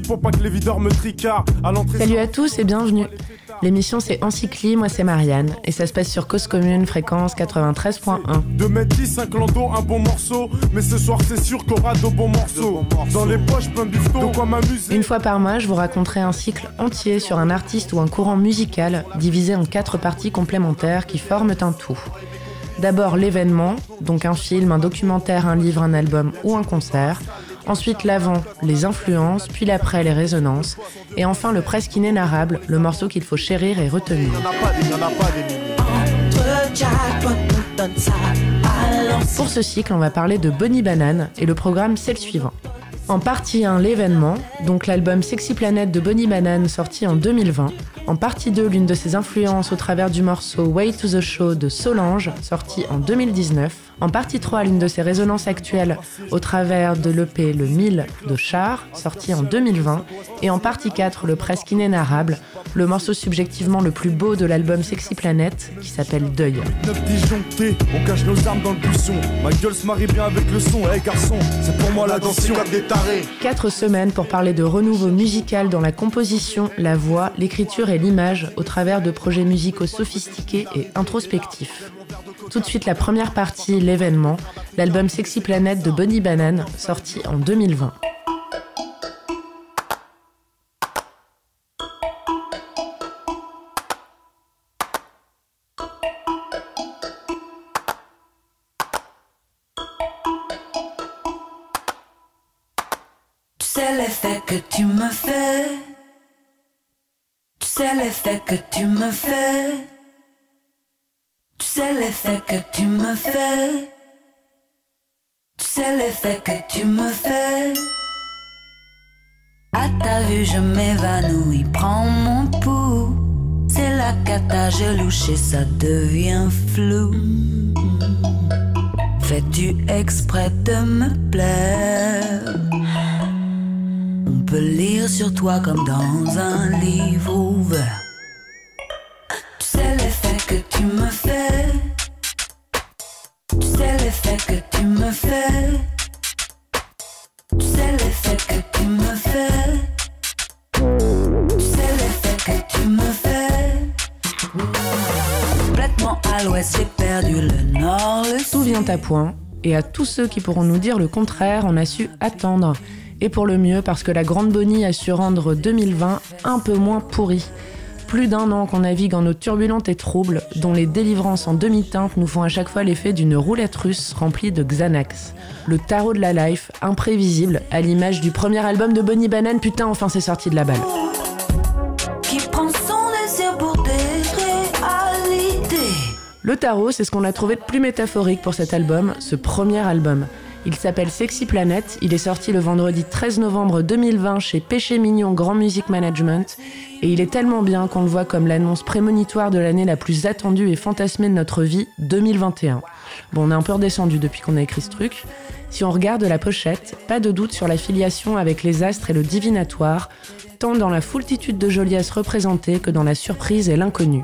Pour pas que les videurs me tricardent. À l'entrée. Salut à tous et bienvenue. L'émission c'est Encycli, moi c'est Marianne et ça se passe sur Cause Commune, fréquence 93.1. De mettre 10, un clando, un bon morceau. Mais ce soir c'est sûr qu'on aura de bons morceaux. Dans les poches plein de quoi m'amuser. Une fois par mois, je vous raconterai un cycle entier sur un artiste ou un courant musical divisé en quatre parties complémentaires qui forment un tout. D'abord l'événement, donc un film, un documentaire, un livre, un album ou un concert. Ensuite l'avant, les influences, puis l'après, les résonances. Et enfin le presque inénarrable, le morceau qu'il faut chérir et retenir. Pour ce cycle, on va parler de Bonnie Banane et le programme c'est le suivant. En partie 1, l'événement, donc l'album Sexy Planet de Bonnie Banane sorti en 2020. En partie 2, l'une de ses influences au travers du morceau Way to the Show de Solange, sorti en 2019. En partie 3, l'une de ses résonances actuelles au travers de l'EP Le 1000 de Char, sorti en 2020. Et en partie 4, le presque inénarrable, le morceau subjectivement le plus beau de l'album Sexy Planet, qui s'appelle Deuil. on cache nos armes dans le buisson. Ma gueule se marie bien avec le son, hé garçon, c'est pour moi la dansion. Quatre semaines pour parler de renouveau musical dans la composition, la voix, l'écriture et l'image au travers de projets musicaux sophistiqués et introspectifs. Tout de suite la première partie, l'événement, l'album Sexy Planet de Bonnie Banane, sorti en 2020. Tu sais l'effet que tu me fais. Tu sais l'effet que tu me fais. Sais l'effet que tu me fais. Tu sais l'effet que tu me fais. À ta vue, je m'évanouis, prends mon pouls. C'est la cata, je louche ça devient flou. Fais-tu exprès de me plaire? On peut lire sur toi comme dans un livre ouvert. Tu que me fais. Tu sais l'effet que tu me fais. Tu sais l'effet que tu me fais. Tu sais l'effet que tu me fais. Complètement à l'ouest, j'ai perdu le nord, le Tout vient à point, et à tous ceux qui pourront nous dire le contraire, on a su attendre. Et pour le mieux, parce que la Grande Bonnie a su rendre 2020 un peu moins pourri. Plus d'un an qu'on navigue en eau turbulente et trouble, dont les délivrances en demi-teinte nous font à chaque fois l'effet d'une roulette russe remplie de Xanax. Le tarot de la life, imprévisible, à l'image du premier album de Bonnie Banane, putain, enfin c'est sorti de la balle. Le tarot, c'est ce qu'on a trouvé de plus métaphorique pour cet album, ce premier album. Il s'appelle Sexy Planet, il est sorti le vendredi 13 novembre 2020 chez Péché Mignon Grand Music Management, et il est tellement bien qu'on le voit comme l'annonce prémonitoire de l'année la plus attendue et fantasmée de notre vie, 2021. Bon, on est un peu redescendu depuis qu'on a écrit ce truc. Si on regarde la pochette, pas de doute sur la filiation avec les astres et le divinatoire, tant dans la foultitude de joliesses représentées que dans la surprise et l'inconnu.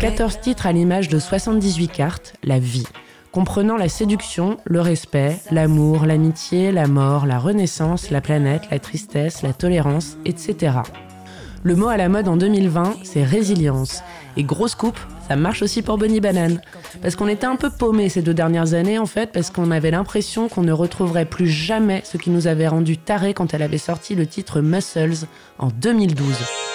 14 titres à l'image de 78 cartes, la vie, comprenant la séduction, le respect, l'amour, l'amitié, la mort, la renaissance, la planète, la tristesse, la tolérance, etc. Le mot à la mode en 2020, c'est résilience. Et grosse coupe, ça marche aussi pour Bonnie Banane. Parce qu'on était un peu paumés ces deux dernières années, en fait, parce qu'on avait l'impression qu'on ne retrouverait plus jamais ce qui nous avait rendu tarés quand elle avait sorti le titre Muscles en 2012.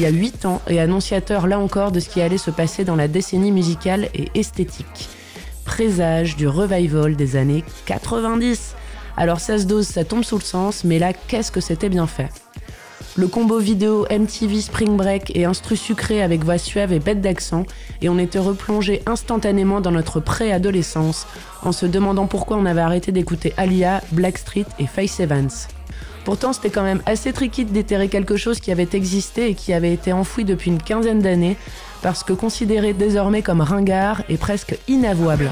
Il y a 8 ans et annonciateur là encore de ce qui allait se passer dans la décennie musicale et esthétique. Présage du revival des années 90. Alors ça se dose, ça tombe sous le sens, mais là, qu'est-ce que c'était bien fait? Le combo vidéo MTV Spring Break et instru sucré avec voix suave et bête d'accent, et on était replongé instantanément dans notre préadolescence en se demandant pourquoi on avait arrêté d'écouter Alia, Blackstreet et Face Evans. Pourtant, c'était quand même assez tricky de déterrer quelque chose qui avait existé et qui avait été enfoui depuis une quinzaine d'années, parce que considéré désormais comme ringard et presque inavouable.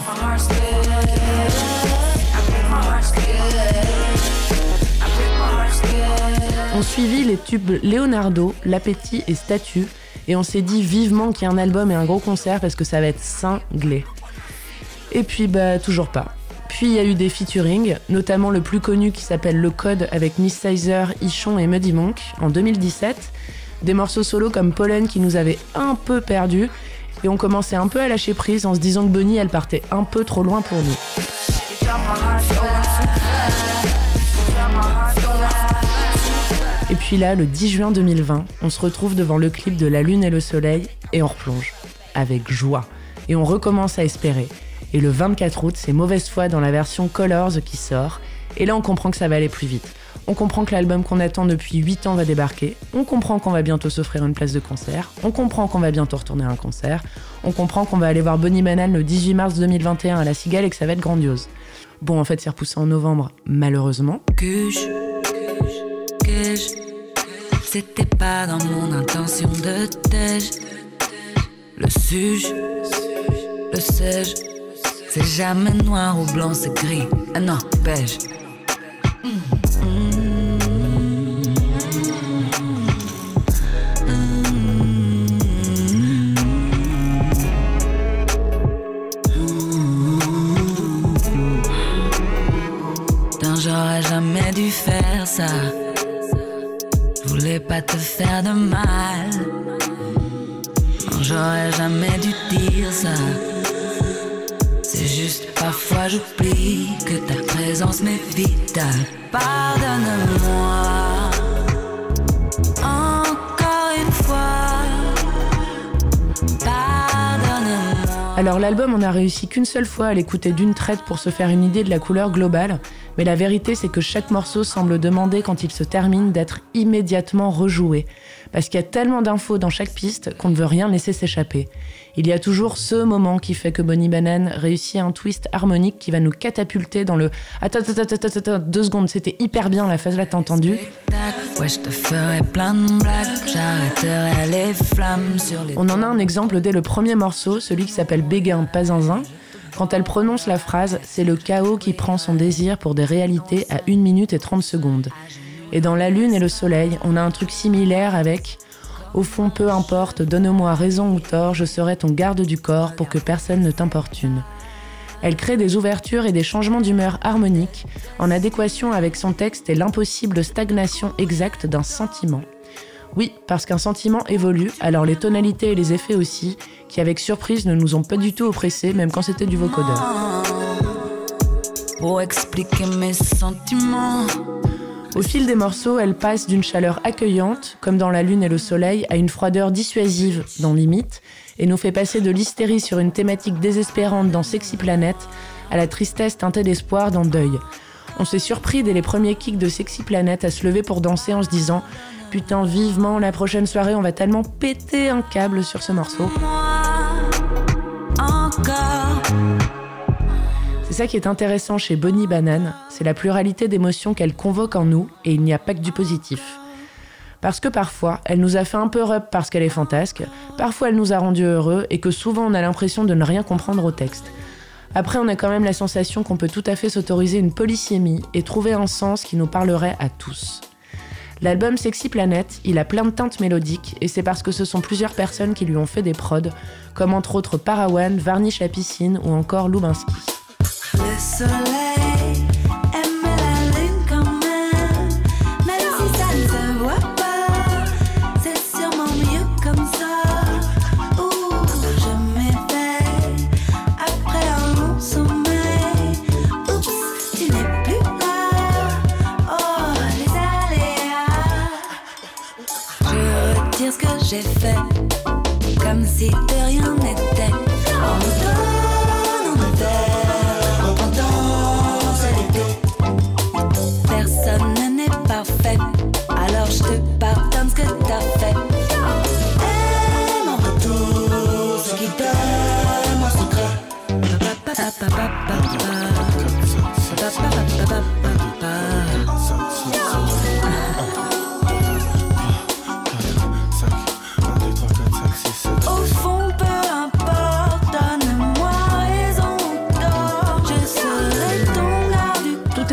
On suivit les tubes Leonardo, L'Appétit et Statue, et on s'est dit vivement qu'il y a un album et un gros concert parce que ça va être cinglé. Et puis, bah, toujours pas. Puis il y a eu des featuring, notamment le plus connu qui s'appelle Le Code avec Miss Sizer, Ichon et Muddy Monk en 2017. Des morceaux solo comme Pollen qui nous avaient un peu perdus. Et on commençait un peu à lâcher prise en se disant que Bonnie elle partait un peu trop loin pour nous. Et puis là, le 10 juin 2020, on se retrouve devant le clip de La Lune et le Soleil et on replonge. Avec joie. Et on recommence à espérer. Et le 24 août, c'est Mauvaise Foi dans la version Colors qui sort. Et là, on comprend que ça va aller plus vite. On comprend que l'album qu'on attend depuis 8 ans va débarquer. On comprend qu'on va bientôt s'offrir une place de concert. On comprend qu'on va bientôt retourner à un concert. On comprend qu'on va aller voir Bonnie Banane le 18 mars 2021 à la Cigale et que ça va être grandiose. Bon, en fait, c'est repoussé en novembre, malheureusement. C'était pas dans mon intention de tège. Le suge, le sais-je, c'est jamais noir ou blanc, c'est gris. Ah non, beige. J'aurais jamais dû faire ça. Je voulais pas te faire de mal. J'aurais jamais dû dire ça. C'est juste parfois j'oublie que ta présence m'est vitale. Pardonne-moi. Encore une fois. Pardonne-moi. Alors l'album, on a réussi qu'une seule fois à l'écouter d'une traite pour se faire une idée de la couleur globale, mais la vérité c'est que chaque morceau semble demander quand il se termine d'être immédiatement rejoué, parce qu'il y a tellement d'infos dans chaque piste qu'on ne veut rien laisser s'échapper. Il y a toujours ce moment qui fait que Bonnie Banane réussit un twist harmonique qui va nous catapulter dans le attends attends attends attends, deux secondes c'était hyper bien la phase là t'as entendu? Ouais, je te ferai plein de blagues. J'arrêterai les flammes sur les. On en a un exemple dès le premier morceau, celui qui s'appelle Béguin, pas zinzin. Quand elle prononce la phrase, c'est le chaos qui prend son désir pour des réalités à 1 minute et 30 secondes. Et dans La Lune et le Soleil, on a un truc similaire avec Au fond, peu importe, donne-moi raison ou tort, je serai ton garde du corps pour que personne ne t'importune. Elle crée des ouvertures et des changements d'humeur harmoniques, en adéquation avec son texte et l'impossible stagnation exacte d'un sentiment. Oui, parce qu'un sentiment évolue, alors les tonalités et les effets aussi, qui avec surprise ne nous ont pas du tout oppressés, même quand c'était du vocodeur. Pour expliquer mes sentiments. Au fil des morceaux, elle passe d'une chaleur accueillante, comme dans La Lune et le Soleil, à une froideur dissuasive dans Limite, et nous fait passer de l'hystérie sur une thématique désespérante dans Sexy Planet à la tristesse teintée d'espoir dans Deuil. On s'est surpris dès les premiers kicks de Sexy Planet à se lever pour danser en se disant Putain, vivement, la prochaine soirée, on va tellement péter un câble sur ce morceau. Ça qui est intéressant chez Bonnie Banane, c'est la pluralité d'émotions qu'elle convoque en nous, et il n'y a pas que du positif. Parce que parfois, elle nous a fait un peu rep parce qu'elle est fantasque, parfois elle nous a rendus heureux, et que souvent on a l'impression de ne rien comprendre au texte. Après, on a quand même la sensation qu'on peut tout à fait s'autoriser une polysémie et trouver un sens qui nous parlerait à tous. L'album Sexy Planet, il a plein de teintes mélodiques et c'est parce que ce sont plusieurs personnes qui lui ont fait des prods, comme entre autres Parawan, Varnish la piscine ou encore Lubinski. Le soleil aime la lune quand même, même si ça ne se voit pas. C'est sûrement mieux comme ça. Ouh, je m'éveille après un long sommeil. Oups, tu n'es plus là. Oh, les aléas. Je retire ce que j'ai fait comme si de rien n'était.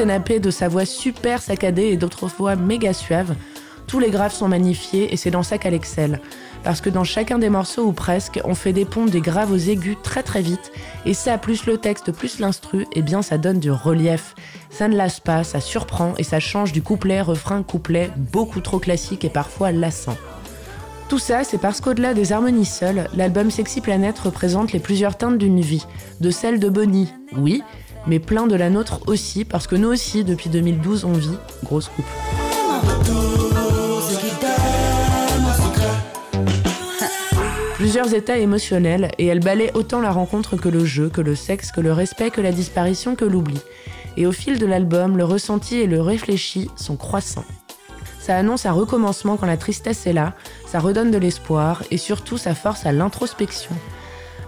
De sa voix super saccadée et d'autres fois méga suave. Tous les graves sont magnifiés et c'est dans ça qu'elle excelle. Parce que dans chacun des morceaux ou presque, on fait des ponts des graves aux aigus très très vite. Et ça, plus le texte, plus l'instru, eh bien ça donne du relief. Ça ne lasse pas, ça surprend et ça change du couplet, refrain, couplet, beaucoup trop classique et parfois lassant. Tout ça, c'est parce qu'au-delà des harmonies seules, l'album Sexy Planet représente les plusieurs teintes d'une vie. De celle de Bonnie, oui, mais plein de la nôtre aussi, parce que nous aussi, depuis 2012, on vit. Grosse coupe. Plusieurs états émotionnels, et elle balaie autant la rencontre que le jeu, que le sexe, que le respect, que la disparition, que l'oubli. Et au fil de l'album, le ressenti et le réfléchi sont croissants. Ça annonce un recommencement quand la tristesse est là, ça redonne de l'espoir, et surtout ça force à l'introspection.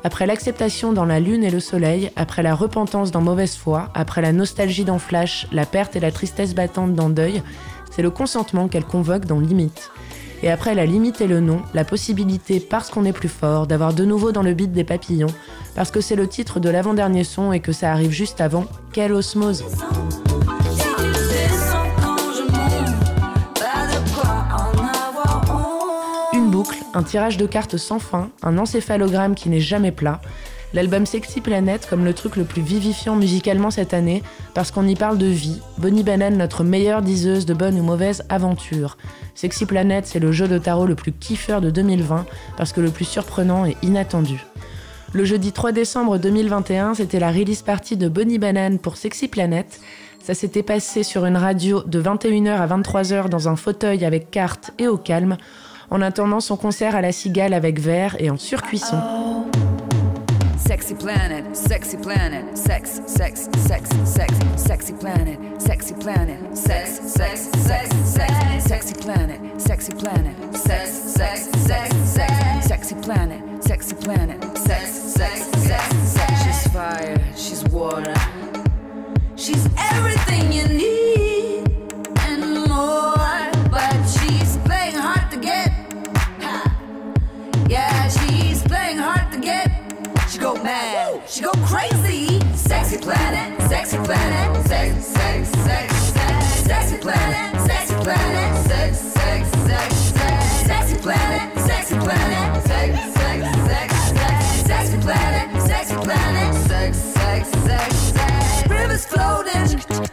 Après l'acceptation dans La Lune et le Soleil, après la repentance dans Mauvaise foi, après la nostalgie dans Flash, la perte et la tristesse battante dans Deuil, c'est le consentement qu'elle convoque dans Limite. Et après la limite et le non, la possibilité, parce qu'on est plus fort, d'avoir de nouveau dans le beat des papillons, parce que c'est le titre de l'avant-dernier son et que ça arrive juste avant, quelle osmose un tirage de cartes sans fin, un encéphalogramme qui n'est jamais plat. L'album Sexy Planet comme le truc le plus vivifiant musicalement cette année, parce qu'on y parle de vie. Bonnie Banane, notre meilleure diseuse de bonne ou mauvaise aventure. Sexy Planet, c'est le jeu de tarot le plus kiffeur de 2020, parce que le plus surprenant et inattendu. Le jeudi 3 décembre 2021, c'était la release party de Bonnie Banane pour Sexy Planet. Ça s'était passé sur une radio de 21h à 23h dans un fauteuil avec carte et au calme, en attendant son concert à la cigale avec verre et en surcuisson. Sexy planet, sexy planet, sex, sex, sex, sex, sexy planet, sexy planet, sex, sex, sex, sex, sexy planet, sexy planet, sex, sex, sex, sex, sexy planet, sexy planet, sex, sex, sex, sex. She's fire, she's water, She's everything you need playing hard to get. She go mad, she go crazy. Sexy planet, sexy planet, sex, sex, sex, sex, sexy planet, sexy planet, sex, sex, sex, sex, sexy planet, sexy planet, sex, sex, sex, sex, sexy planet, sexy planet, sex, sex, sex, sex. Rivers floating,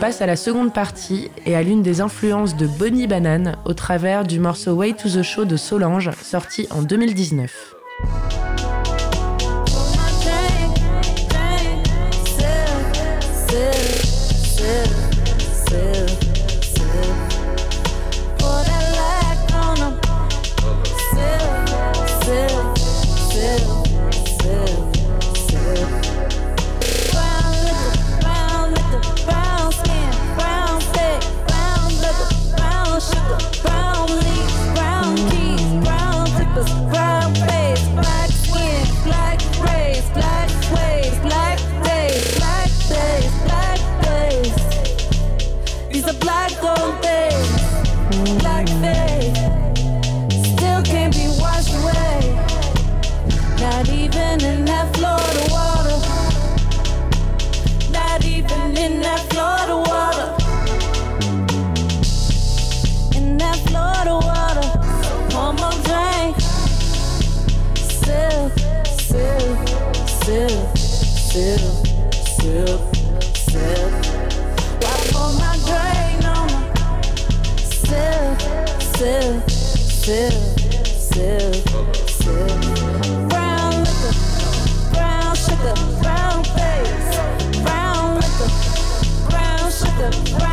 passe à la seconde partie et à l'une des influences de Bonnie Banane au travers du morceau Way to the Show de Solange, sorti en 2019. Sip, sip, sip. Brown liquor, brown sugar, brown face, brown liquor, brown sugar, brown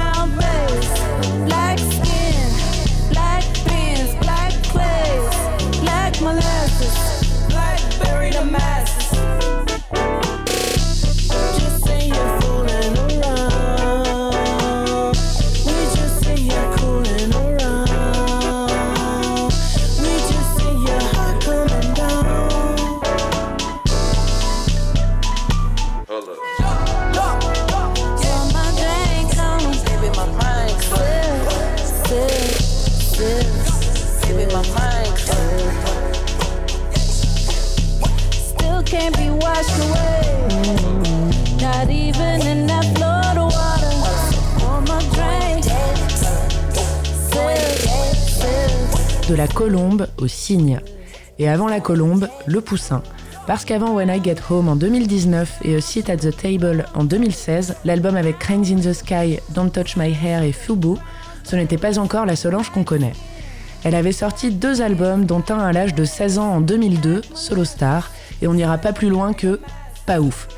cygne. Et avant la colombe, le poussin. Parce qu'avant When I Get Home en 2019 et A Seat at the Table en 2016, l'album avec Cranes in the Sky, Don't Touch My Hair et Fubu, ce n'était pas encore la Solange qu'on connaît. Elle avait sorti deux albums, dont un à l'âge de 16 ans en 2002, Solo Star, et on n'ira pas plus loin que pas ouf.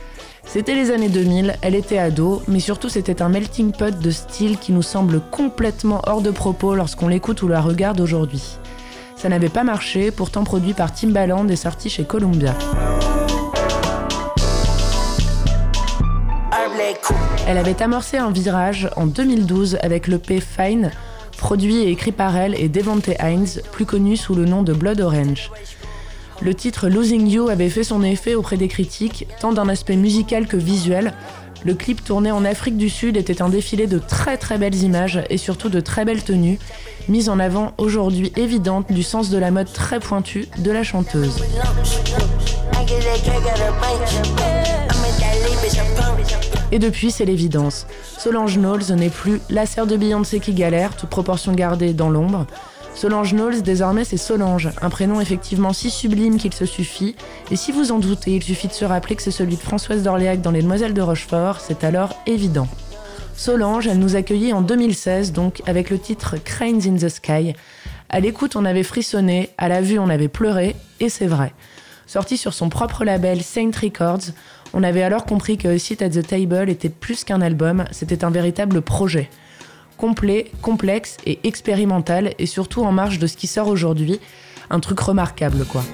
C'était les années 2000, elle était ado, mais surtout c'était un melting pot de style qui nous semble complètement hors de propos lorsqu'on l'écoute ou la regarde aujourd'hui. Ça n'avait pas marché, pourtant produit par Timbaland et sorti chez Columbia. Elle avait amorcé un virage en 2012 avec le P Fine, produit et écrit par elle et Devante Hines, plus connu sous le nom de Blood Orange. Le titre Losing You avait fait son effet auprès des critiques, tant d'un aspect musical que visuel. Le clip tourné en Afrique du Sud était un défilé de très très belles images et surtout de très belles tenues, mises en avant aujourd'hui évidente du sens de la mode très pointu de la chanteuse. Et depuis, c'est l'évidence. Solange Knowles n'est plus la sœur de Beyoncé qui galère, toute proportion gardée dans l'ombre. Solange Knowles, désormais, c'est Solange, un prénom effectivement si sublime qu'il se suffit. Et si vous en doutez, il suffit de se rappeler que c'est celui de Françoise d'Orléac dans Les Demoiselles de Rochefort, c'est alors évident. Solange, elle nous accueillit en 2016, donc avec le titre Cranes in the Sky. À l'écoute, on avait frissonné, à la vue, on avait pleuré, et c'est vrai. Sorti sur son propre label Saint Records, on avait alors compris que Seat at the Table était plus qu'un album, c'était un véritable projet. Complet, complexe et expérimental, et surtout en marge de ce qui sort aujourd'hui. Un truc remarquable, quoi.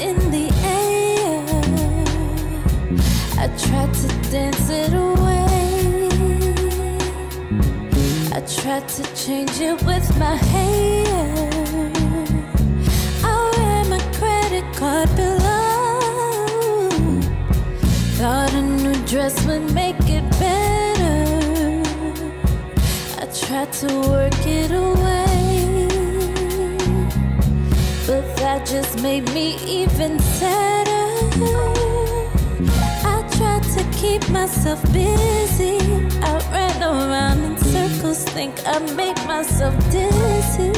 In the air. I tried to dance it away. I tried to change it with my hair. I ran my credit card below. Thought a new dress would make it better. I tried to work it away, but that just made me even sadder. I tried to keep myself busy. I ran around in circles, think I made myself dizzy.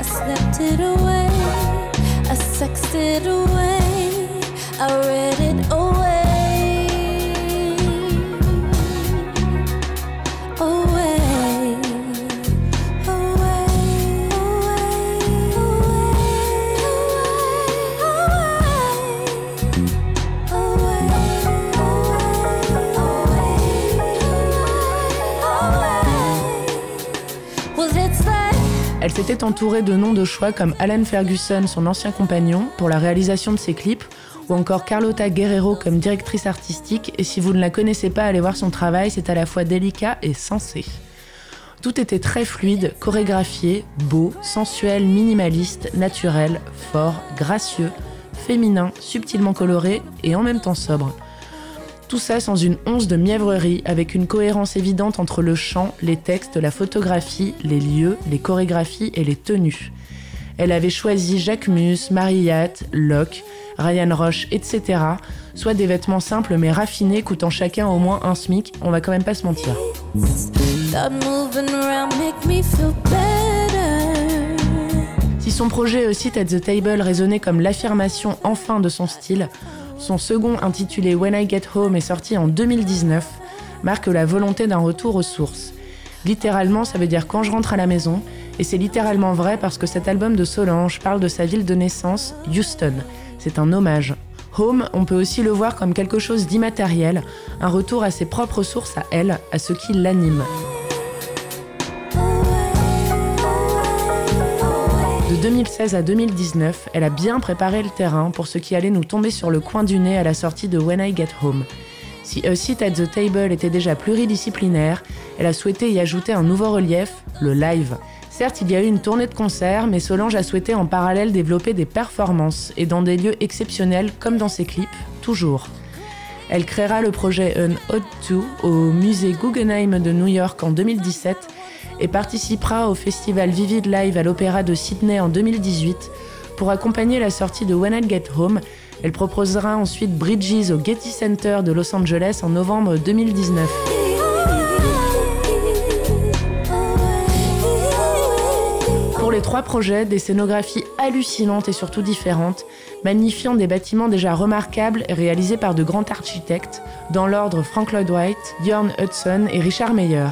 I slept it away, I sexed it away, I read it away. Elle s'était entourée de noms de choix comme Alan Ferguson, son ancien compagnon, pour la réalisation de ses clips, ou encore Carlota Guerrero comme directrice artistique, et si vous ne la connaissez pas, allez voir son travail, c'est à la fois délicat et sensé. Tout était très fluide, chorégraphié, beau, sensuel, minimaliste, naturel, fort, gracieux, féminin, subtilement coloré et en même temps sobre. Tout ça sans une once de mièvrerie, avec une cohérence évidente entre le chant, les textes, la photographie, les lieux, les chorégraphies et les tenues. Elle avait choisi Jacques Mus, Mariette, Locke, Ryan Roche, etc. Soit des vêtements simples mais raffinés coûtant chacun au moins un SMIC, on va quand même pas se mentir. Si son projet Seat at the Table résonnait comme l'affirmation enfin de son style, son second intitulé When I Get Home est sorti en 2019, marque la volonté d'un retour aux sources. Littéralement, ça veut dire quand je rentre à la maison, et c'est littéralement vrai parce que cet album de Solange parle de sa ville de naissance, Houston. C'est un hommage. Home, on peut aussi le voir comme quelque chose d'immatériel, un retour à ses propres sources à elle, à ce qui l'anime. De 2016 à 2019, elle a bien préparé le terrain pour ce qui allait nous tomber sur le coin du nez à la sortie de When I Get Home. Si A Seat at the Table était déjà pluridisciplinaire, elle a souhaité y ajouter un nouveau relief, le live. Certes, il y a eu une tournée de concerts, mais Solange a souhaité en parallèle développer des performances et dans des lieux exceptionnels comme dans ses clips, toujours. Elle créera le projet An Odd 2 au musée Guggenheim de New York en 2017 et participera au festival Vivid Live à l'Opéra de Sydney en 2018 pour accompagner la sortie de When I Get Home. Elle proposera ensuite Bridges au Getty Center de Los Angeles en novembre 2019. Pour les trois projets, des scénographies hallucinantes et surtout différentes, magnifiant des bâtiments déjà remarquables réalisés par de grands architectes, dans l'ordre Frank Lloyd Wright, Bjorn Hudson et Richard Meyer.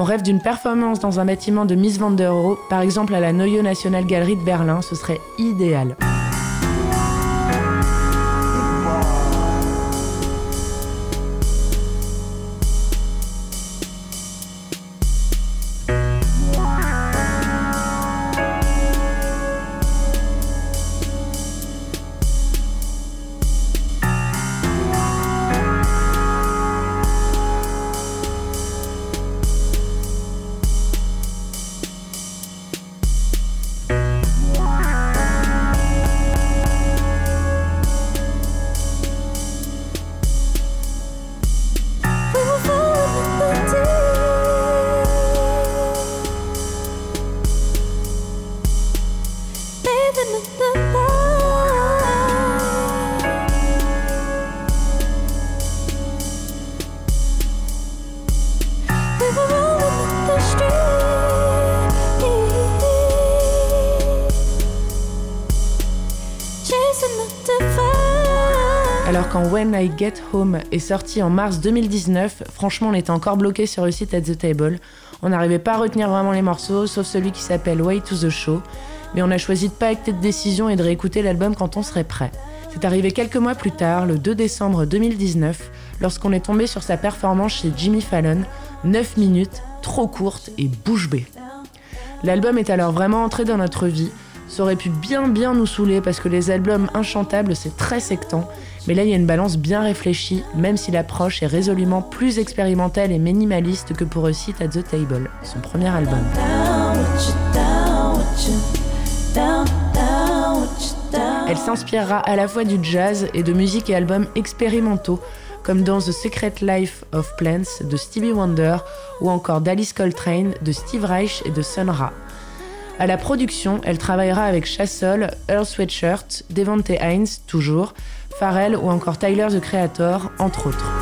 On rêve d'une performance dans un bâtiment de Miss Van der Rohe, par exemple à la Neue National Gallery de Berlin, ce serait idéal. Get Home est sorti en mars 2019, franchement on était encore bloqué sur le site at the table. On n'arrivait pas à retenir vraiment les morceaux, sauf celui qui s'appelle Way to the Show. Mais on a choisi de pas acter de décision et de réécouter l'album quand on serait prêt. C'est arrivé quelques mois plus tard, le 2 décembre 2019, lorsqu'on est tombé sur sa performance chez Jimmy Fallon, 9 minutes, trop courte et bouche bée. L'album est alors vraiment entré dans notre vie. Ça aurait pu bien bien nous saouler parce que les albums inchantables c'est très sectant, mais là il y a une balance bien réfléchie, même si l'approche est résolument plus expérimentale et minimaliste que pour Seat at the Table, son premier album. Elle s'inspirera à la fois du jazz et de musique et albums expérimentaux, comme dans The Secret Life of Plants de Stevie Wonder ou encore d'Alice Coltrane, de Steve Reich et de Sun Ra. À la production, elle travaillera avec Chassol, Earl Sweatshirt, Devante Hines, toujours, Pharrell ou encore Tyler the Creator, entre autres.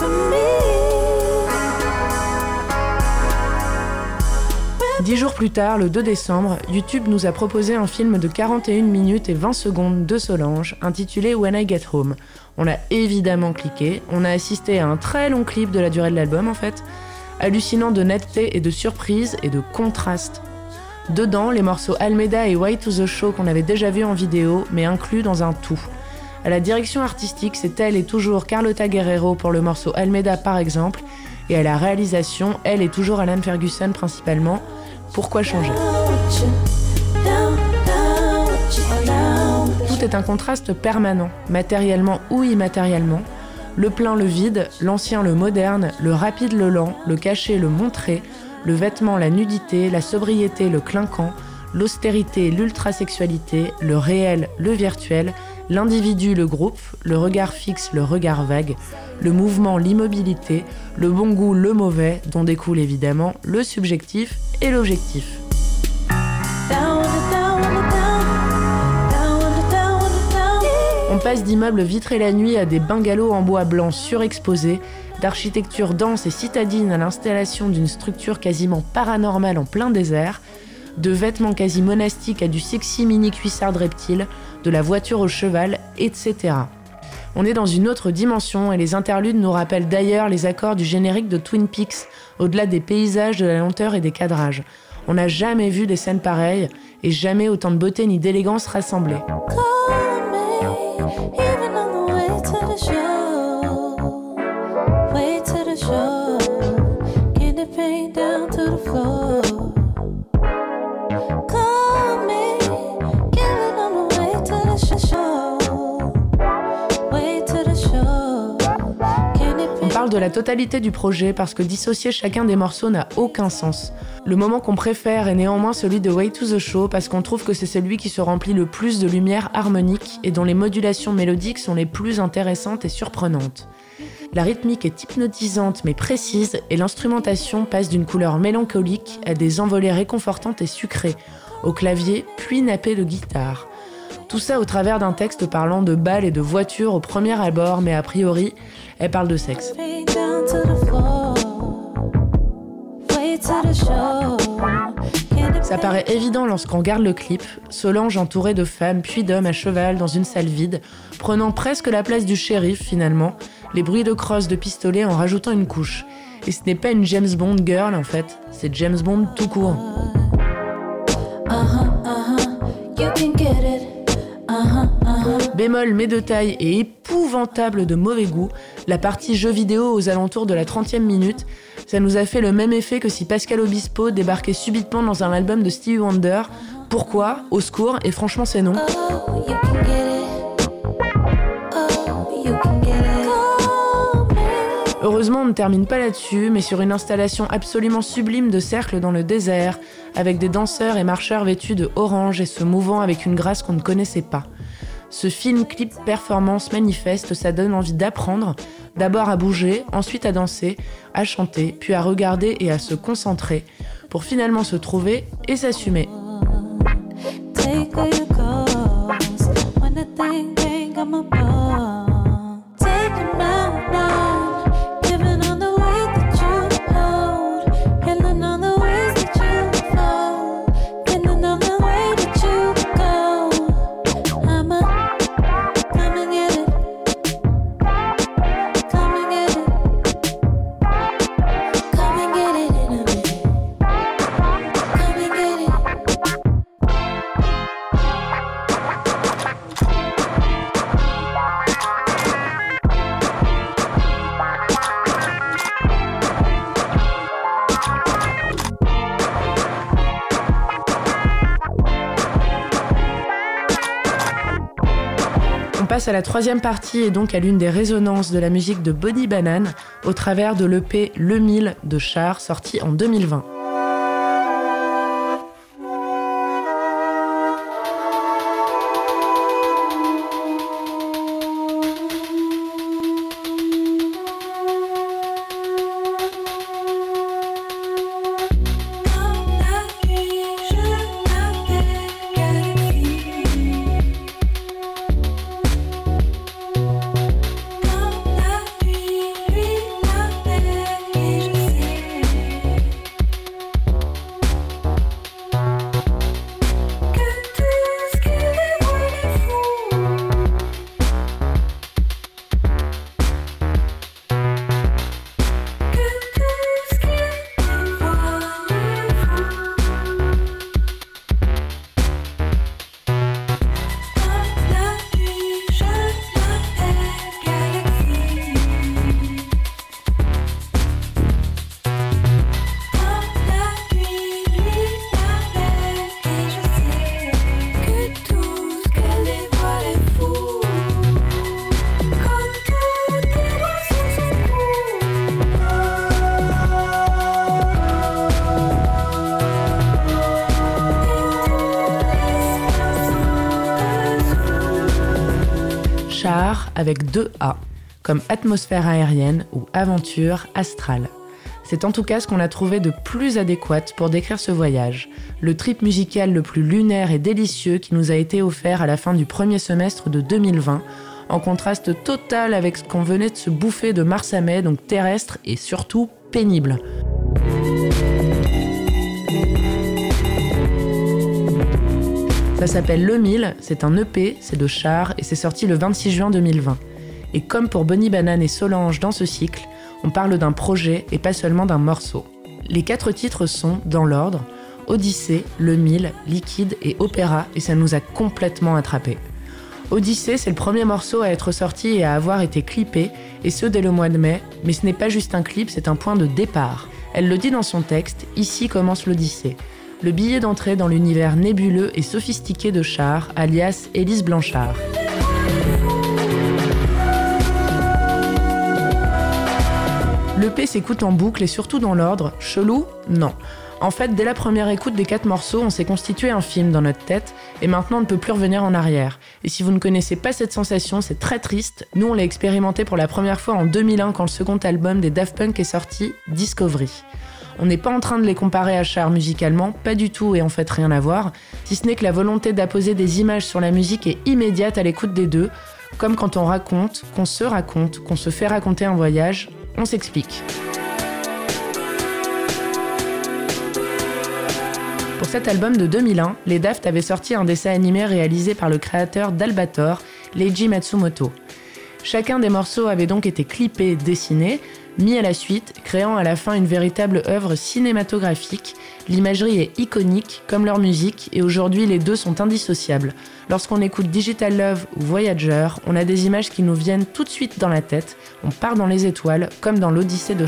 Dix jours plus tard, le 2 décembre, YouTube nous a proposé un film de 41 minutes et 20 secondes de Solange, intitulé When I Get Home. On a évidemment cliqué, on a assisté à un très long clip de la durée de l'album en fait, hallucinant de netteté et de surprise et de contraste. Dedans, les morceaux Almeida et White to the Show qu'on avait déjà vus en vidéo, mais inclus dans un tout. À la direction artistique, c'est elle et toujours Carlota Guerrero pour le morceau Almeida par exemple, et à la réalisation, elle et toujours Alan Ferguson principalement. Pourquoi changer? Tout est un contraste permanent, matériellement ou immatériellement. Le plein, le vide, l'ancien, le moderne, le rapide, le lent, le caché, le montré, le vêtement, la nudité, la sobriété, le clinquant, l'austérité, l'ultrasexualité, le réel, le virtuel, l'individu, le groupe, le regard fixe, le regard vague, le mouvement, l'immobilité, le bon goût, le mauvais, dont découle évidemment le subjectif et l'objectif. On passe d'immeubles vitrés la nuit à des bungalows en bois blanc surexposés, d'architecture dense et citadine à l'installation d'une structure quasiment paranormale en plein désert, de vêtements quasi monastiques à du sexy mini cuissard de reptile, de la voiture au cheval, etc. On est dans une autre dimension et les interludes nous rappellent d'ailleurs les accords du générique de Twin Peaks, au-delà des paysages, de la lenteur et des cadrages. On n'a jamais vu des scènes pareilles et jamais autant de beauté ni d'élégance rassemblées. La totalité du projet parce que dissocier chacun des morceaux n'a aucun sens. Le moment qu'on préfère est néanmoins celui de Way to the Show parce qu'on trouve que c'est celui qui se remplit le plus de lumière harmonique et dont les modulations mélodiques sont les plus intéressantes et surprenantes. La rythmique est hypnotisante mais précise et l'instrumentation passe d'une couleur mélancolique à des envolées réconfortantes et sucrées, au clavier puis nappé de guitare. Tout ça au travers d'un texte parlant de balles et de voitures au premier album, mais a priori, elle parle de sexe. Ça paraît évident lorsqu'on regarde le clip, Solange entourée de femmes puis d'hommes à cheval dans une salle vide, prenant presque la place du shérif finalement, les bruits de crosse de pistolet en rajoutant une couche. Et ce n'est pas une James Bond girl en fait, c'est James Bond tout court. Uh-huh. You can get it. Uh-huh, uh-huh. Bémol mais de taille et épouvantable de mauvais goût, la partie jeu vidéo aux alentours de la 30e minute, ça nous a fait le même effet que si Pascal Obispo débarquait subitement dans un album de Stevie Wonder. Pourquoi? Au secours, et franchement c'est non. Heureusement, on ne termine pas là-dessus, mais sur une installation absolument sublime de cercles dans le désert, avec des danseurs et marcheurs vêtus de orange et se mouvant avec une grâce qu'on ne connaissait pas. Ce film clip performance manifeste, ça donne envie d'apprendre, d'abord à bouger, ensuite à danser, à chanter, puis à regarder et à se concentrer, pour finalement se trouver et s'assumer. À la troisième partie et donc à l'une des résonances de la musique de Body Banane au travers de l'EP Le 1000 de Char sorti en 2020. Avec deux A, comme atmosphère aérienne ou aventure astrale. C'est en tout cas ce qu'on a trouvé de plus adéquat pour décrire ce voyage, le trip musical le plus lunaire et délicieux qui nous a été offert à la fin du premier semestre de 2020, en contraste total avec ce qu'on venait de se bouffer de mars à mai, donc terrestre et surtout pénible. Ça s'appelle Le Mille, c'est un EP, c'est de Char et c'est sorti le 26 juin 2020. Et comme pour Bonnie Banane et Solange dans ce cycle, on parle d'un projet et pas seulement d'un morceau. Les quatre titres sont, dans l'ordre, Odyssée, Le Mille, Liquide et Opéra, et ça nous a complètement attrapés. Odyssée, c'est le premier morceau à être sorti et à avoir été clippé, et ce dès le mois de mai, mais ce n'est pas juste un clip, c'est un point de départ. Elle le dit dans son texte, ici commence l'Odyssée. Le billet d'entrée dans l'univers nébuleux et sophistiqué de Char, alias Élise Blanchard. L'EP s'écoute en boucle et surtout dans l'ordre. Chelou? Non. En fait, dès la première écoute des quatre morceaux, on s'est constitué un film dans notre tête et maintenant on ne peut plus revenir en arrière. Et si vous ne connaissez pas cette sensation, c'est très triste. Nous, on l'a expérimenté pour la première fois en 2001 quand le second album des Daft Punk est sorti, Discovery. On n'est pas en train de les comparer à Char musicalement, pas du tout et en fait rien à voir, si ce n'est que la volonté d'apposer des images sur la musique est immédiate à l'écoute des deux, comme quand on raconte, qu'on se raconte, qu'on se fait raconter un voyage, on s'explique. Pour cet album de 2001, les Daft avaient sorti un dessin animé réalisé par le créateur d'Albator, Leiji Matsumoto. Chacun des morceaux avait donc été clippé dessiné, mis à la suite, créant à la fin une véritable œuvre cinématographique. L'imagerie est iconique, comme leur musique, et aujourd'hui les deux sont indissociables. Lorsqu'on écoute Digital Love ou Voyager, on a des images qui nous viennent tout de suite dans la tête, on part dans les étoiles, comme dans l'Odyssée de.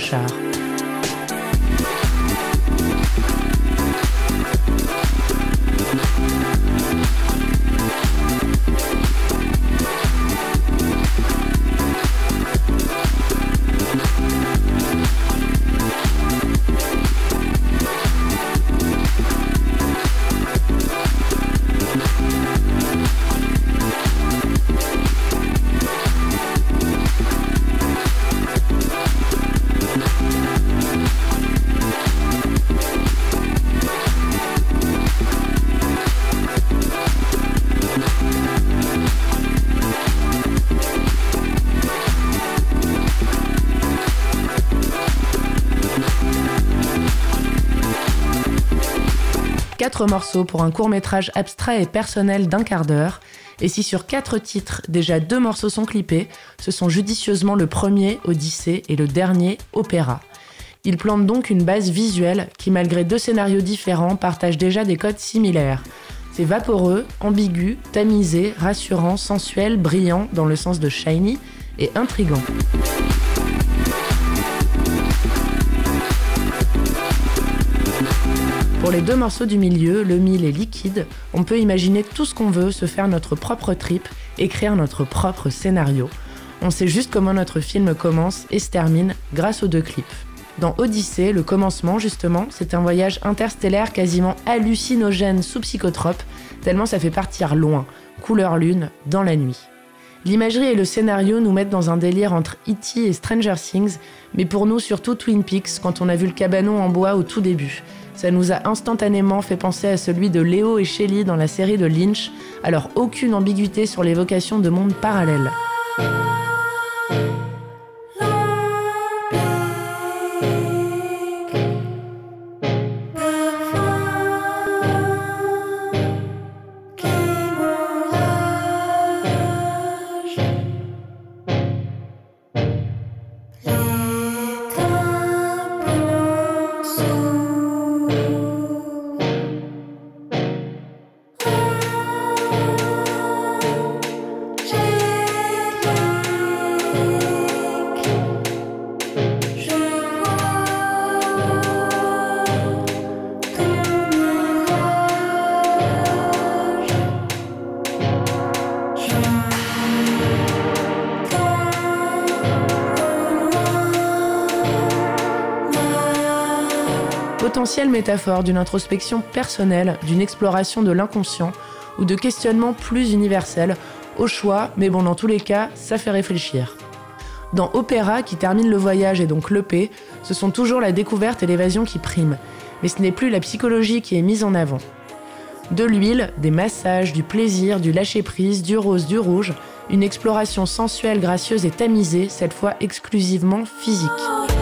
Morceaux pour un court métrage abstrait et personnel d'un quart d'heure. Et si sur quatre titres, déjà deux morceaux sont clippés, ce sont judicieusement le premier, Odyssée, et le dernier, Opéra. Ils plantent donc une base visuelle qui, malgré deux scénarios différents, partage déjà des codes similaires. C'est vaporeux, ambigu, tamisé, rassurant, sensuel, brillant dans le sens de shiny et intrigant. Pour les deux morceaux du milieu, le mille et liquide, on peut imaginer tout ce qu'on veut, se faire notre propre trip, écrire notre propre scénario. On sait juste comment notre film commence et se termine grâce aux deux clips. Dans Odyssée, le commencement, justement, c'est un voyage interstellaire quasiment hallucinogène sous psychotrope, tellement ça fait partir loin, couleur lune, dans la nuit. L'imagerie et le scénario nous mettent dans un délire entre E.T. et Stranger Things, mais pour nous surtout Twin Peaks quand on a vu le cabanon en bois au tout début. Ça nous a instantanément fait penser à celui de Léo et Shelley dans la série de Lynch, alors aucune ambiguïté sur l'évocation de mondes parallèles. Potentielle métaphore d'une introspection personnelle, d'une exploration de l'inconscient ou de questionnements plus universels, au choix, mais bon, dans tous les cas, ça fait réfléchir. Dans Opéra, qui termine le voyage et donc l'EP, ce sont toujours la découverte et l'évasion qui priment, mais ce n'est plus la psychologie qui est mise en avant. De l'huile, des massages, du plaisir, du lâcher-prise, du rose, du rouge, Une exploration sensuelle, gracieuse et tamisée, cette fois exclusivement physique.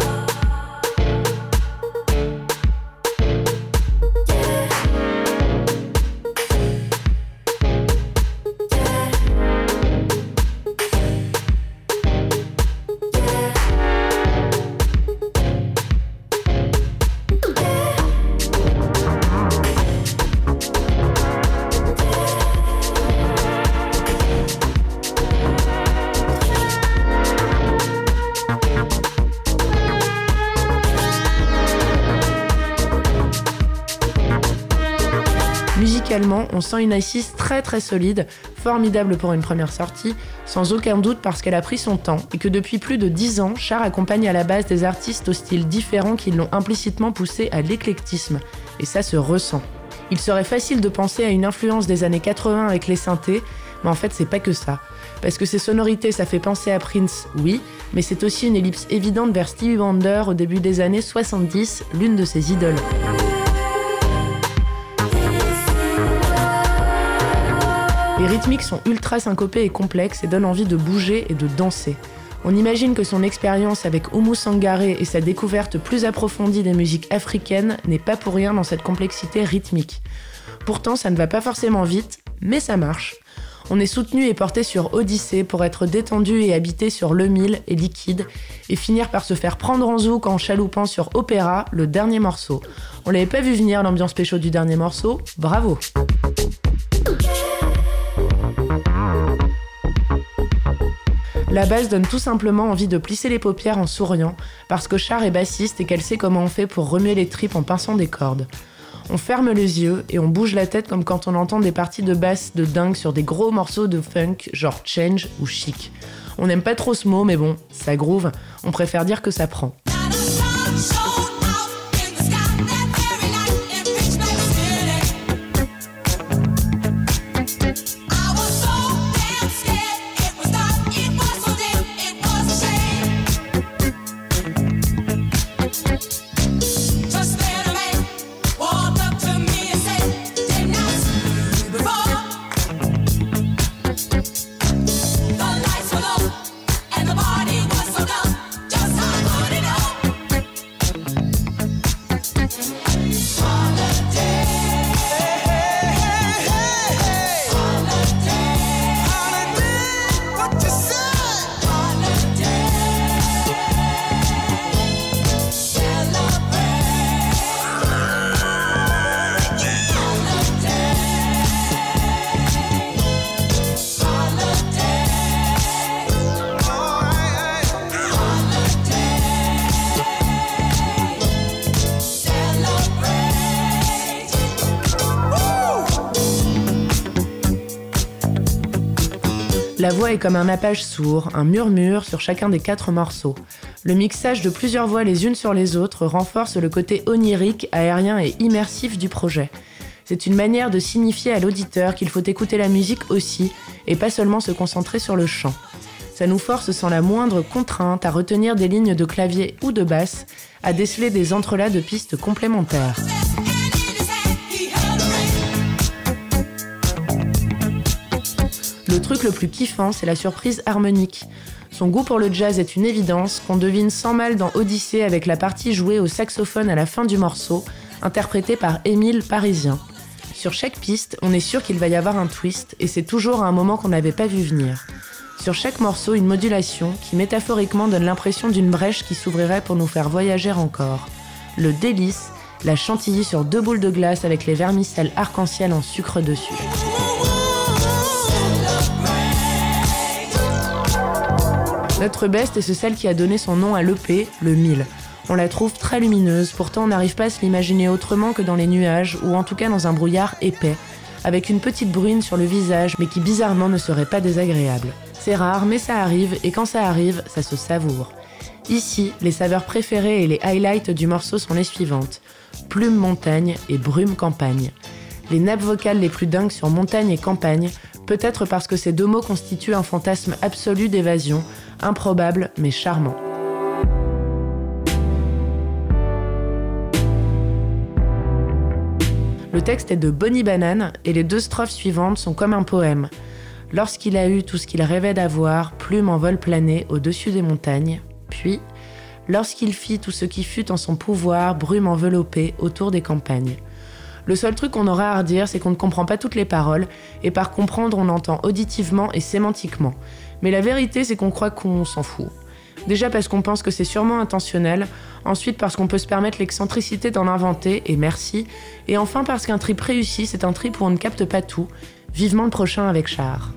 On sent une assise très très solide, formidable pour une première sortie, sans aucun doute parce qu'elle a pris son temps et que depuis plus de 10 ans, Char accompagne à la base des artistes aux styles différents qui l'ont implicitement poussé à l'éclectisme. Et ça se ressent. Il serait facile de penser à une influence des années 80 avec les synthés, mais en fait c'est pas que ça. Parce que ces sonorités, ça fait penser à Prince, oui, mais c'est aussi une ellipse évidente vers Stevie Wonder au début des années 70, l'une de ses idoles. Les rythmiques sont ultra syncopées et complexes et donnent envie de bouger et de danser. On imagine que son expérience avec Oumou Sangaré et sa découverte plus approfondie des musiques africaines n'est pas pour rien dans cette complexité rythmique. Pourtant, ça ne va pas forcément vite, mais ça marche. On est soutenu et porté sur Odyssée pour être détendu et habité sur Le Mille et Liquide, et finir par se faire prendre en zouk en chaloupant sur Opéra, le dernier morceau. On l'avait pas vu venir l'ambiance pécho du dernier morceau, bravo! La base donne tout simplement envie de plisser les paupières en souriant, parce que Char est bassiste et qu'elle sait comment on fait pour remuer les tripes en pinçant des cordes. On ferme les yeux et on bouge la tête comme quand on entend des parties de basse de dingue sur des gros morceaux de funk genre Change ou Chic. On n'aime pas trop ce mot, mais bon, ça groove, on préfère dire que ça prend. La voix est comme un nappage sourd, un murmure sur chacun des quatre morceaux. Le mixage de plusieurs voix les unes sur les autres renforce le côté onirique, aérien et immersif du projet. C'est une manière de signifier à l'auditeur qu'il faut écouter la musique aussi, et pas seulement se concentrer sur le chant. Ça nous force sans la moindre contrainte à retenir des lignes de clavier ou de basse, à déceler des entrelacs de pistes complémentaires. Le truc le plus kiffant, c'est la surprise harmonique. Son goût pour le jazz est une évidence qu'on devine sans mal dans Odyssée avec la partie jouée au saxophone à la fin du morceau, interprétée par Émile Parisien. Sur chaque piste, on est sûr qu'il va y avoir un twist et c'est toujours à un moment qu'on n'avait pas vu venir. Sur chaque morceau, une modulation qui métaphoriquement donne l'impression d'une brèche qui s'ouvrirait pour nous faire voyager encore. Le délice, la chantilly sur deux boules de glace avec les vermicelles arc-en-ciel en sucre dessus. Notre best est ce celle qui a donné son nom à l'EP, le 1000. On la trouve très lumineuse, pourtant on n'arrive pas à se l'imaginer autrement que dans les nuages, ou en tout cas dans un brouillard épais, avec une petite brune sur le visage, mais qui bizarrement ne serait pas désagréable. C'est rare, mais ça arrive, et quand ça arrive, ça se savoure. Ici, les saveurs préférées et les highlights du morceau sont les suivantes. Plume montagne et brume campagne. Les nappes vocales les plus dingues sur montagne et campagne, peut-être parce que ces deux mots constituent un fantasme absolu d'évasion, improbable mais charmant. Le texte est de Bonnie Banane et les deux strophes suivantes sont comme un poème. Lorsqu'il a eu tout ce qu'il rêvait d'avoir, plume en vol plané au-dessus des montagnes. Puis, lorsqu'il fit tout ce qui fut en son pouvoir, brume enveloppée autour des campagnes. Le seul truc qu'on aura à redire, c'est qu'on ne comprend pas toutes les paroles, et par comprendre, on entend auditivement et sémantiquement. Mais la vérité, c'est qu'on croit qu'on s'en fout. Déjà parce qu'on pense que c'est sûrement intentionnel, ensuite parce qu'on peut se permettre l'excentricité d'en inventer, et merci, et enfin parce qu'un trip réussi, c'est un trip où on ne capte pas tout. Vivement le prochain avec Char.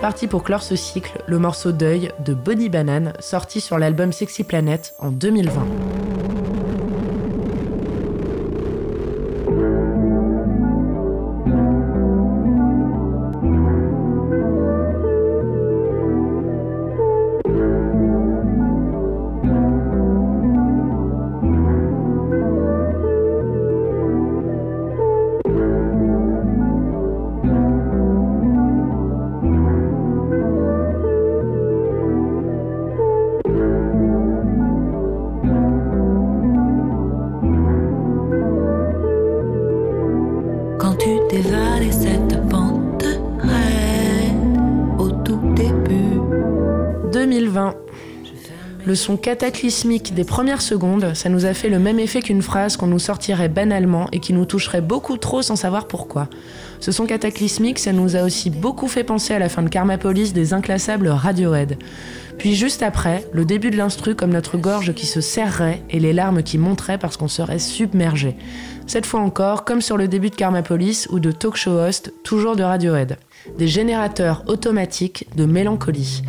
Partie pour clore ce cycle, le morceau Deuil de Body Banane, sorti sur l'album Sexy Planet en 2020. Raide au tout début. 2020. Le son cataclysmique des premières secondes, ça nous a fait le même effet qu'une phrase qu'on nous sortirait banalement et qui nous toucherait beaucoup trop sans savoir pourquoi. Ce son cataclysmique, ça nous a aussi beaucoup fait penser à la fin de Karmapolis des inclassables Radiohead. Puis juste après, le début de l'instru comme notre gorge qui se serrerait et les larmes qui monteraient parce qu'on serait submergé. Cette fois encore, comme sur le début de Karmapolis ou de Talk Show Host, toujours de Radiohead. Des générateurs automatiques de mélancolie.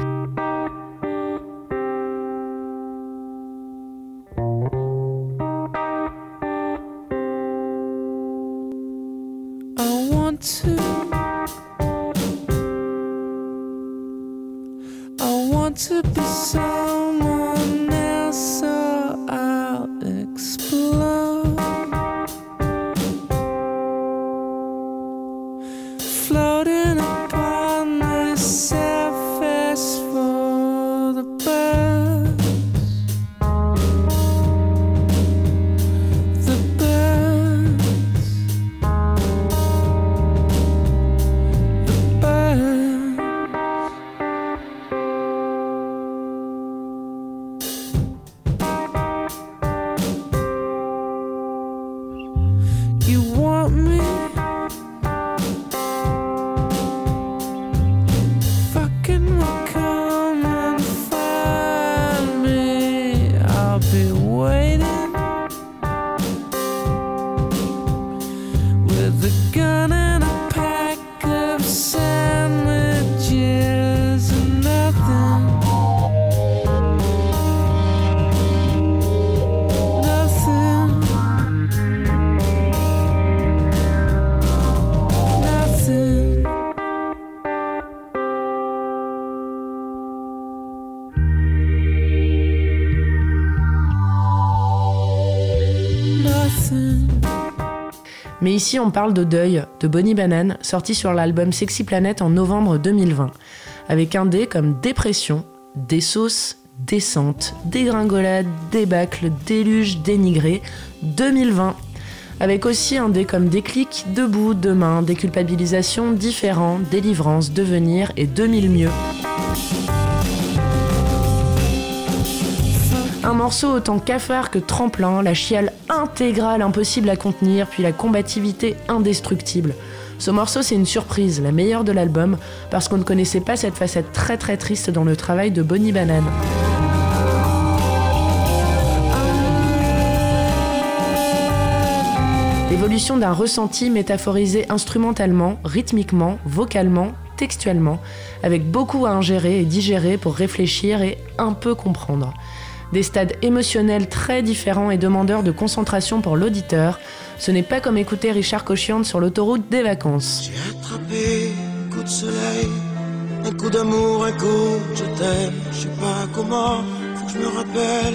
To. I want to be someone ici, on parle de Deuil, de Bonnie Banane, sorti sur l'album Sexy Planet en novembre 2020, avec un dé comme dépression, des sauces, descente, dégringolade, débâcle, déluge, dénigré, 2020. Avec aussi un dé comme déclic, debout, demain, déculpabilisation, différent, délivrance, devenir et 2000 mieux. Un morceau autant cafard que tremplin, la chiale intégrale impossible à contenir, puis la combativité indestructible. Ce morceau, c'est une surprise, la meilleure de l'album, parce qu'on ne connaissait pas cette facette très très triste dans le travail de Bonnie Banane. L'évolution d'un ressenti métaphorisé instrumentalement, rythmiquement, vocalement, textuellement, avec beaucoup à ingérer et digérer pour réfléchir et un peu comprendre. Des stades émotionnels très différents et demandeurs de concentration pour l'auditeur, ce n'est pas comme écouter Richard Cochian sur l'autoroute des vacances. J'ai attrapé un coup de soleil, un coup d'amour, un coup je t'aime. Je sais pas comment, faut que je me rappelle.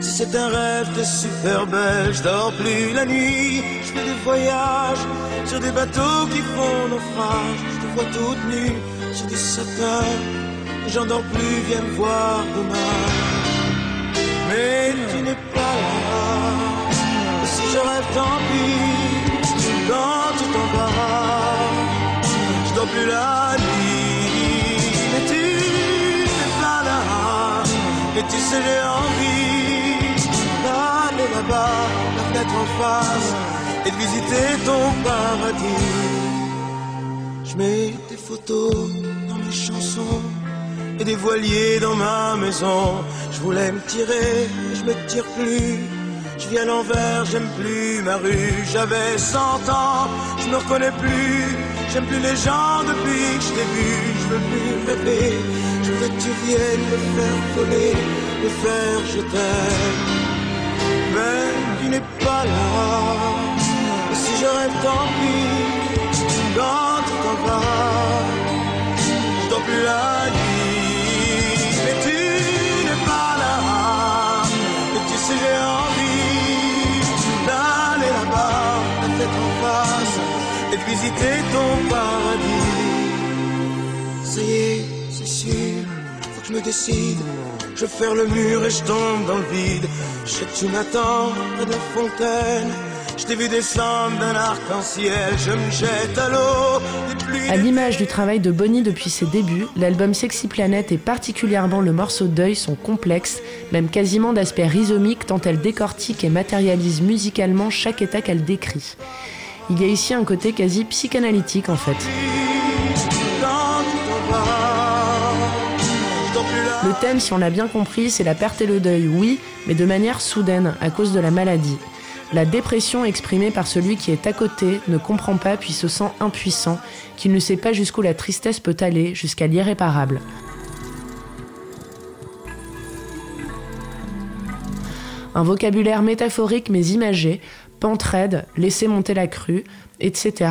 Si c'est un rêve, t'es super belle. Je dors plus la nuit, je fais des voyages sur des bateaux qui font naufrage. Je te vois toute nue sur des sapins. Et J'en dors plus, viens me voir demain. Mais tu n'es pas là. Si je rêve, tant pis. Dans tout embarras, je dors plus la nuit. Mais tu n'es pas là. Et tu sais, j'ai envie d'aller là-bas, la fenêtre en face, et de visiter ton paradis. Je mets des photos dans mes chansons et des voiliers dans ma maison. Je voulais me tirer, je me tire plus. Je vis à l'envers, j'aime plus ma rue. J'avais 100 ans, je me reconnais plus. J'aime plus les gens depuis que je t'ai vu. Je veux plus rêver. Je veux que tu viennes me faire voler, me faire je t'aime. Mais tu n'es pas là. Si je tant pis. Dans tout en bas, je plus la. Face, et de visiter ton paradis. Ça y est, c'est sûr, faut que je me décide. Je ferme le mur et je tombe dans le vide. Je sais que tu m'attends près de la fontaine. Je t'ai vu descendre d'un arc-en-ciel, je me jette à l'eau. À l'image du travail de Bonnie depuis ses débuts, l'album Sexy Planet et particulièrement le morceau Deuil sont complexes, même quasiment d'aspect rhizomique tant elle décortique et matérialise musicalement chaque état qu'elle décrit. Il y a ici un côté quasi psychanalytique en fait. Le thème, si on l'a bien compris, c'est la perte et le deuil, oui, mais de manière soudaine, à cause de la maladie. La dépression exprimée par celui qui est à côté, ne comprend pas puis se sent impuissant, qui ne sait pas jusqu'où la tristesse peut aller, jusqu'à l'irréparable. Un vocabulaire métaphorique mais imagé, pente raide, laisser monter la crue, etc.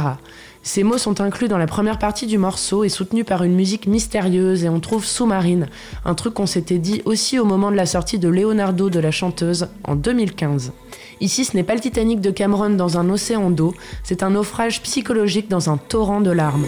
Ces mots sont inclus dans la première partie du morceau et soutenus par une musique mystérieuse et on trouve sous-marine, un truc qu'on s'était dit aussi au moment de la sortie de Leonardo de la chanteuse en 2015. Ici, ce n'est pas le Titanic de Cameron dans un océan d'eau, c'est un naufrage psychologique dans un torrent de larmes.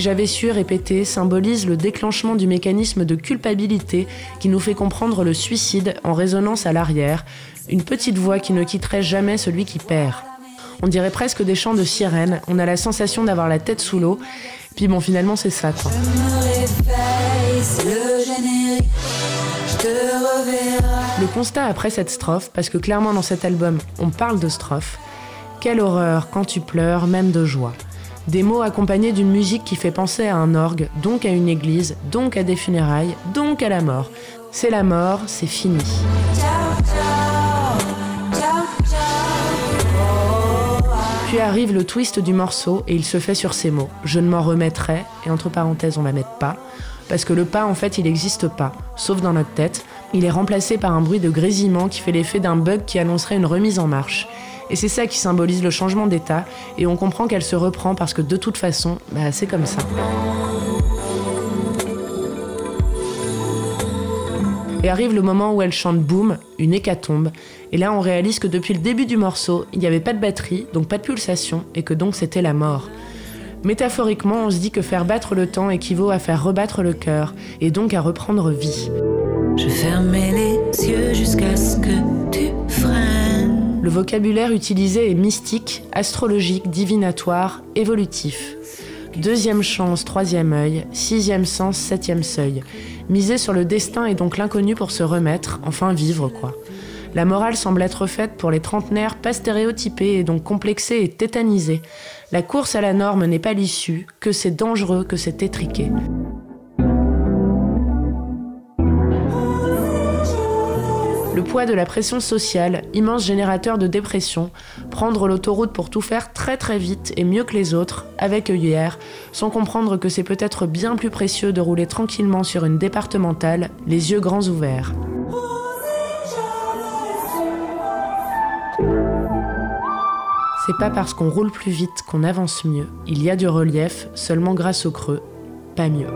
J'avais su répétés symbolisent le déclenchement du mécanisme de culpabilité qui nous fait comprendre le suicide en résonance à l'arrière, une petite voix qui ne quitterait jamais celui qui perd. On dirait presque des chants de sirènes, on a la sensation d'avoir la tête sous l'eau, puis bon finalement c'est ça. Le constat après cette strophe, parce que clairement dans cet album on parle de strophe, quelle horreur quand tu pleures, même de joie. Des mots accompagnés d'une musique qui fait penser à un orgue, donc à une église, donc à des funérailles, donc à la mort. C'est la mort, c'est fini. Puis arrive le twist du morceau et il se fait sur ces mots. Je ne m'en remettrai, et entre parenthèses on va mettre pas, parce que le pas en fait il n'existe pas, sauf dans notre tête. Il est remplacé par un bruit de grésillement qui fait l'effet d'un bug qui annoncerait une remise en marche. Et c'est ça qui symbolise le changement d'état, et on comprend qu'elle se reprend parce que de toute façon, bah, c'est comme ça. Et arrive le moment où elle chante Boom, une hécatombe, et là on réalise que depuis le début du morceau, il n'y avait pas de batterie, donc pas de pulsation, et que donc c'était la mort. Métaphoriquement, on se dit que faire battre le temps équivaut à faire rebattre le cœur, et donc à reprendre vie. Je fermais les yeux jusqu'à ce que tu. Le vocabulaire utilisé est mystique, astrologique, divinatoire, évolutif. Deuxième chance, troisième œil, sixième sens, septième seuil. Miser sur le destin et donc l'inconnu pour se remettre, enfin vivre quoi. La morale semble être faite pour les trentenaires pas stéréotypés et donc complexés et tétanisés. La course à la norme n'est pas l'issue, que c'est dangereux, que c'est étriqué. Poids de la pression sociale, immense générateur de dépression, prendre l'autoroute pour tout faire très très vite et mieux que les autres, avec œillère, sans comprendre que c'est peut-être bien plus précieux de rouler tranquillement sur une départementale, les yeux grands ouverts. C'est pas parce qu'on roule plus vite qu'on avance mieux. Il y a du relief, seulement grâce au creux, pas mieux.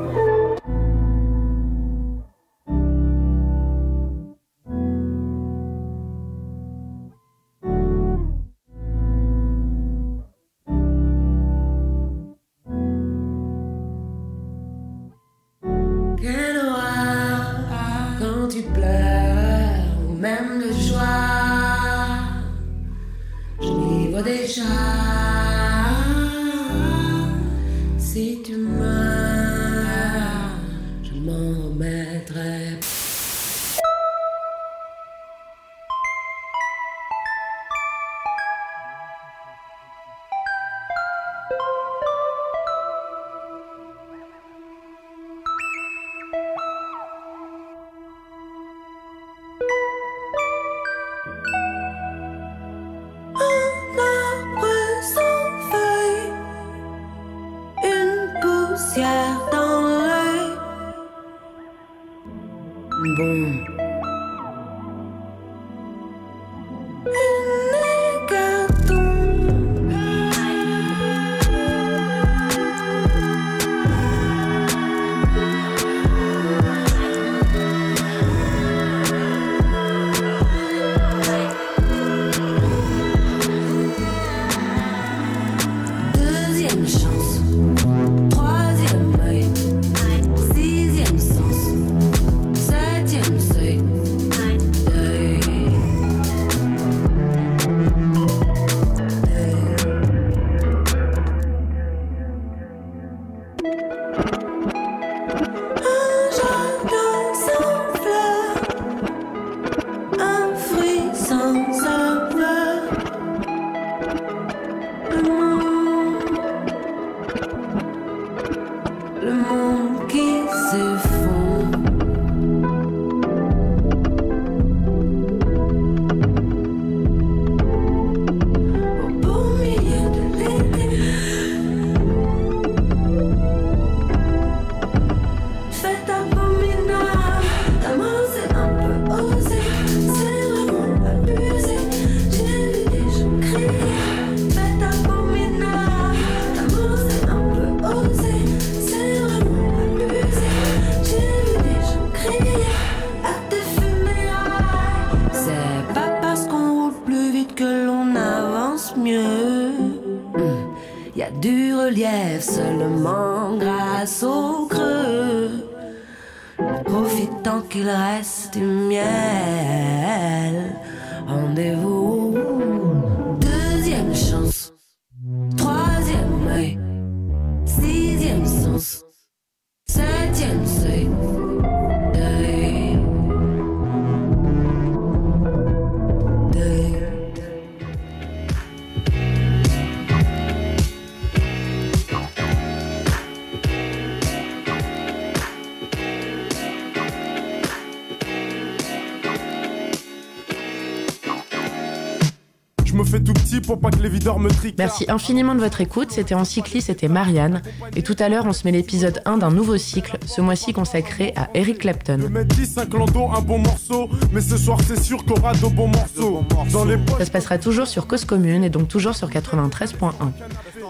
Merci infiniment de votre écoute. C'était en cycliste, c'était Marianne. Et tout à l'heure, on se met l'épisode 1 d'un nouveau cycle, ce mois-ci consacré à Eric Clapton. Je mets 10, un clando, un bon morceau. Mais ce soir, c'est sûr qu'on aura de bons morceaux. Dans les poches, Ça se passera toujours sur Cause Commune et donc toujours sur 93.1.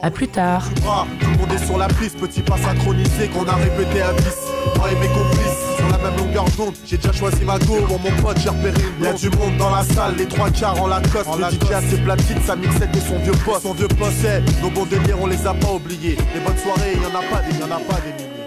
À plus tard. bras. Tout le monde est sur la piste, petit pas synchronisé qu'on a répété à 10. Moi et mes complices, sur la même longueur d'onde, j'ai déjà choisi ma go. Pour mon pote, j'ai repéré une Y'a du monde dans la salle, les trois quarts en Lacoste. le DJ a ses platines, sa mixette et son vieux poste. Son vieux poste, nos bons délires, on les a pas oubliés. Les bonnes soirées, y en a pas des, y en a pas des milliers.